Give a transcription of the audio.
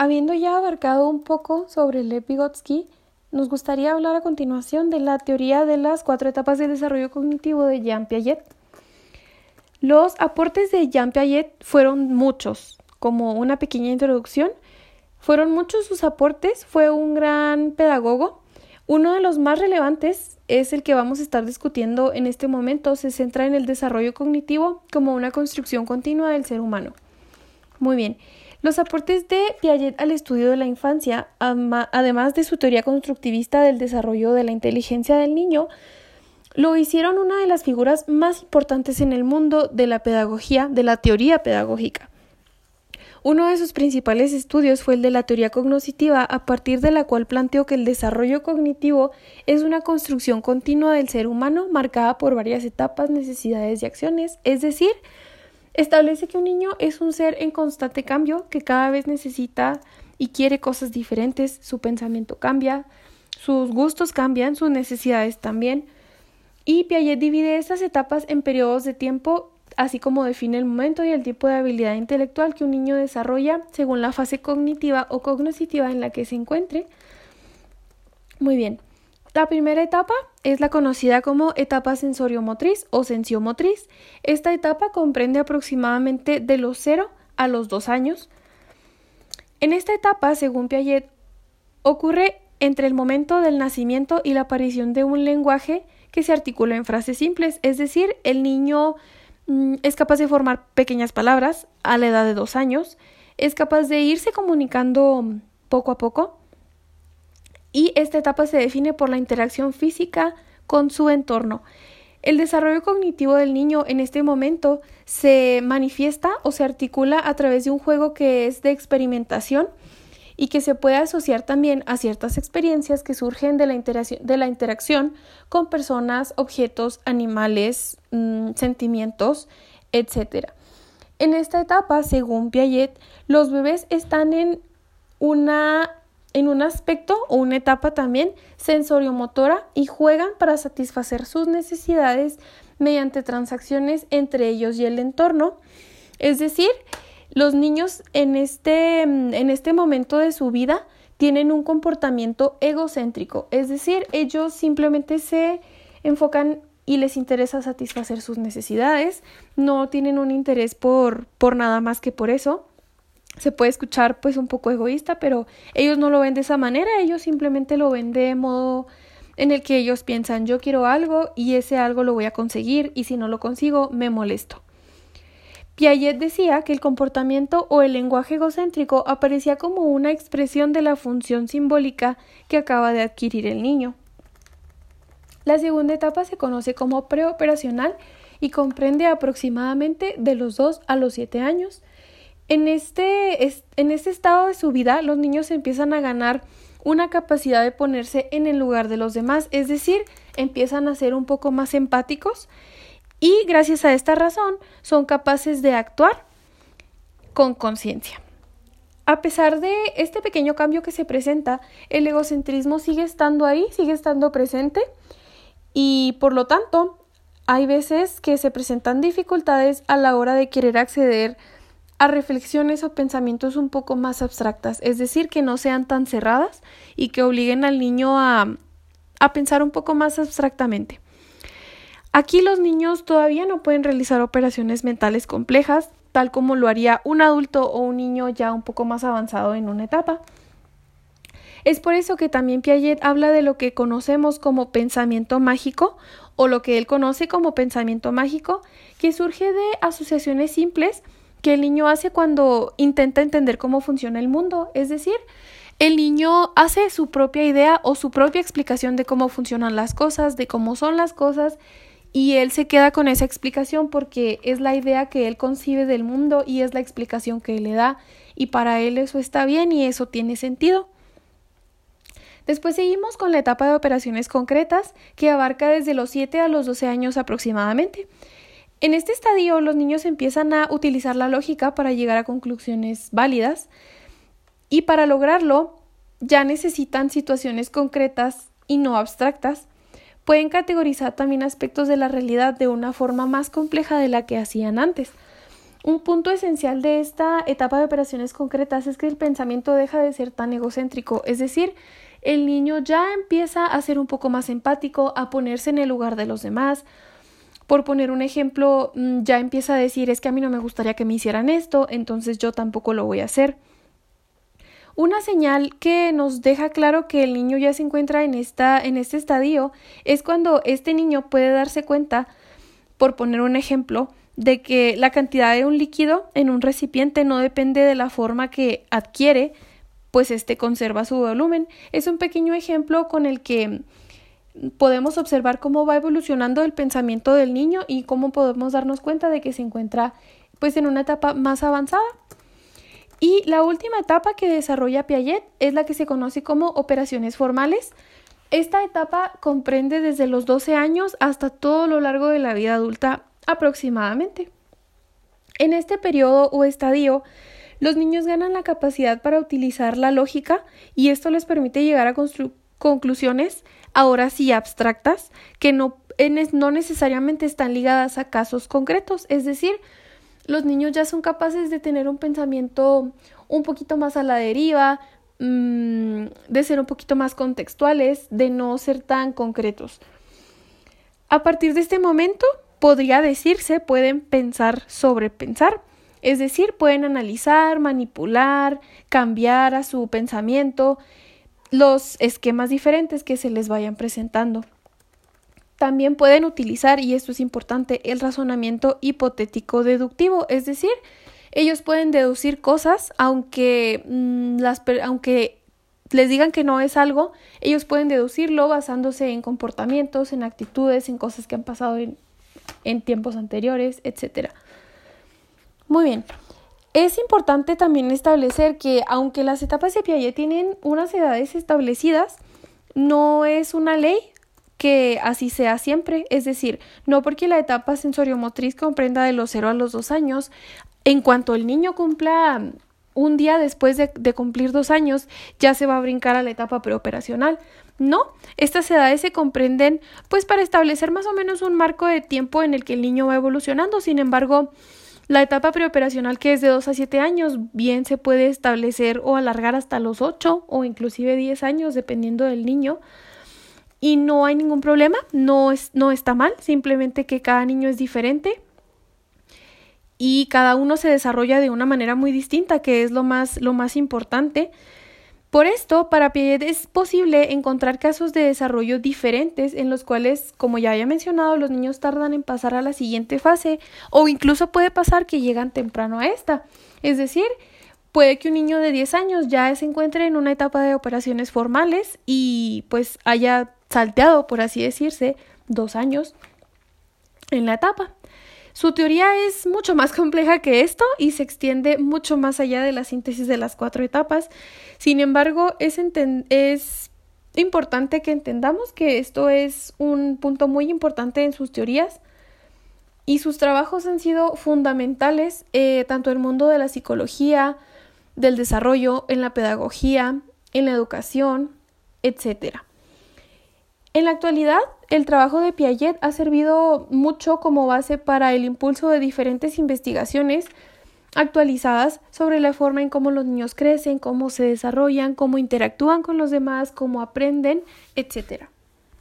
habiendo ya abarcado un poco sobre Lev Vygotsky, nos gustaría hablar a continuación de la teoría de las cuatro etapas del desarrollo cognitivo de Jean Piaget. Los aportes de Jean Piaget fueron muchos. Como una pequeña introducción, fueron muchos sus aportes, fue un gran pedagogo. Uno de los más relevantes es el que vamos a estar discutiendo en este momento, se centra en el desarrollo cognitivo como una construcción continua del ser humano. Muy bien. Los aportes de Piaget al estudio de la infancia, además de su teoría constructivista del desarrollo de la inteligencia del niño, lo hicieron una de las figuras más importantes en el mundo de la pedagogía, de la teoría pedagógica. Uno de sus principales estudios fue el de la teoría cognoscitiva, a partir de la cual planteó que el desarrollo cognitivo es una construcción continua del ser humano marcada por varias etapas, necesidades y acciones, es decir, Establece que un niño es un ser en constante cambio, que cada vez necesita y quiere cosas diferentes, su pensamiento cambia, sus gustos cambian, sus necesidades también. Y Piaget divide estas etapas en periodos de tiempo, así como define el momento y el tipo de habilidad intelectual que un niño desarrolla según la fase cognitiva o cognoscitiva en la que se encuentre. Muy bien. La primera etapa es la conocida como etapa sensoriomotriz o sensiomotriz. Esta etapa comprende aproximadamente de los 0 a los 2 años. En esta etapa, según Piaget, ocurre entre el momento del nacimiento y la aparición de un lenguaje que se articula en frases simples, es decir, el niño mm, es capaz de formar pequeñas palabras a la edad de dos años, es capaz de irse comunicando poco a poco, y esta etapa se define por la interacción física con su entorno. El desarrollo cognitivo del niño en este momento se manifiesta o se articula a través de un juego que es de experimentación y que se puede asociar también a ciertas experiencias que surgen de la, interacción, de la interacción con personas, objetos, animales, mm, sentimientos, etc. En esta etapa, según Piaget, los bebés están en una en un aspecto o una etapa también sensoriomotora y juegan para satisfacer sus necesidades mediante transacciones entre ellos y el entorno. Es decir, los niños en este, en este momento de su vida tienen un comportamiento egocéntrico, es decir, ellos simplemente se enfocan y les interesa satisfacer sus necesidades, no tienen un interés por, por nada más que por eso se puede escuchar pues un poco egoísta, pero ellos no lo ven de esa manera, ellos simplemente lo ven de modo en el que ellos piensan yo quiero algo y ese algo lo voy a conseguir y si no lo consigo me molesto. Piaget decía que el comportamiento o el lenguaje egocéntrico aparecía como una expresión de la función simbólica que acaba de adquirir el niño. La segunda etapa se conoce como preoperacional y comprende aproximadamente de los 2 a los 7 años en este, en este estado de su vida, los niños empiezan a ganar una capacidad de ponerse en el lugar de los demás, es decir, empiezan a ser un poco más empáticos y gracias a esta razón son capaces de actuar con conciencia. A pesar de este pequeño cambio que se presenta, el egocentrismo sigue estando ahí, sigue estando presente y por lo tanto hay veces que se presentan dificultades a la hora de querer acceder a reflexiones o pensamientos un poco más abstractas, es decir, que no sean tan cerradas y que obliguen al niño a, a pensar un poco más abstractamente. Aquí los niños todavía no pueden realizar operaciones mentales complejas, tal como lo haría un adulto o un niño ya un poco más avanzado en una etapa. Es por eso que también Piaget habla de lo que conocemos como pensamiento mágico o lo que él conoce como pensamiento mágico, que surge de asociaciones simples que el niño hace cuando intenta entender cómo funciona el mundo. Es decir, el niño hace su propia idea o su propia explicación de cómo funcionan las cosas, de cómo son las cosas, y él se queda con esa explicación porque es la idea que él concibe del mundo y es la explicación que él le da, y para él eso está bien y eso tiene sentido. Después seguimos con la etapa de operaciones concretas, que abarca desde los 7 a los 12 años aproximadamente. En este estadio los niños empiezan a utilizar la lógica para llegar a conclusiones válidas y para lograrlo ya necesitan situaciones concretas y no abstractas. Pueden categorizar también aspectos de la realidad de una forma más compleja de la que hacían antes. Un punto esencial de esta etapa de operaciones concretas es que el pensamiento deja de ser tan egocéntrico, es decir, el niño ya empieza a ser un poco más empático, a ponerse en el lugar de los demás. Por poner un ejemplo, mm, ya empieza a decir es que a mí no me gustaría que me hicieran esto, entonces yo tampoco lo voy a hacer. Una señal que nos deja claro que el niño ya se encuentra en, esta, en este estadio es cuando este niño puede darse cuenta, por poner un ejemplo, de que la cantidad de un líquido en un recipiente no depende de la forma que adquiere, pues este conserva su volumen. Es un pequeño ejemplo con el que podemos observar cómo va evolucionando el pensamiento del niño y cómo podemos darnos cuenta de que se encuentra pues en una etapa más avanzada. Y la última etapa que desarrolla Piaget es la que se conoce como operaciones formales. Esta etapa comprende desde los 12 años hasta todo lo largo de la vida adulta aproximadamente. En este periodo o estadio, los niños ganan la capacidad para utilizar la lógica y esto les permite llegar a conclusiones ahora sí abstractas que no, no necesariamente están ligadas a casos concretos, es decir, los niños ya son capaces de tener un pensamiento un poquito más a la deriva, mm, de ser un poquito más contextuales, de no ser tan concretos. A partir de este momento, podría decirse, pueden pensar sobre pensar, es decir, pueden analizar, manipular, cambiar a su pensamiento los esquemas diferentes que se les vayan presentando. También pueden utilizar, y esto es importante, el razonamiento hipotético deductivo, es decir, ellos pueden deducir cosas aunque, mm, les digan que no es algo, ellos pueden deducirlo basándose en comportamientos, en actitudes, en cosas que han pasado en, en tiempos anteriores, etc. Muy bien. Es importante también establecer que aunque las etapas de Piaget tienen unas edades establecidas, no es una ley que así sea siempre, es decir, no porque la etapa sensoriomotriz comprenda de los 0 a los 2 años, en cuanto el niño cumpla un día después de, de, cumplir dos años, ya se va a brincar a la etapa preoperacional. No, estas edades se comprenden pues para establecer más o menos un marco de tiempo en el que el niño va evolucionando. Sin embargo, la etapa preoperacional que es de 2 a 7 años bien se puede establecer o alargar hasta los 8 o inclusive 10 años dependiendo del niño y no hay ningún problema, no, es, no está mal, simplemente que cada niño es diferente y cada uno se desarrolla de una manera muy distinta, que es lo más, lo más importante. Por esto, para Piaget es posible encontrar casos de desarrollo diferentes en los cuales, como ya había mencionado, los niños tardan en pasar a la siguiente fase o incluso puede pasar que llegan temprano a esta. Es decir, puede que un niño de 10 años ya se encuentre en una etapa de operaciones formales y pues haya salteado, por así decirse, dos años en la etapa. Su teoría es mucho más compleja que esto y se extiende mucho más allá de la síntesis de las cuatro etapas. Sin embargo, es, importante que entendamos que esto es un punto muy importante en sus teorías y sus trabajos han sido fundamentales eh, tanto en el mundo de la psicología, del desarrollo, en la pedagogía, en la educación, etcétera. En la actualidad, el trabajo de Piaget ha servido mucho como base para el impulso de diferentes investigaciones actualizadas sobre la forma en cómo los niños crecen, cómo se desarrollan, cómo interactúan con los demás, cómo aprenden, etc.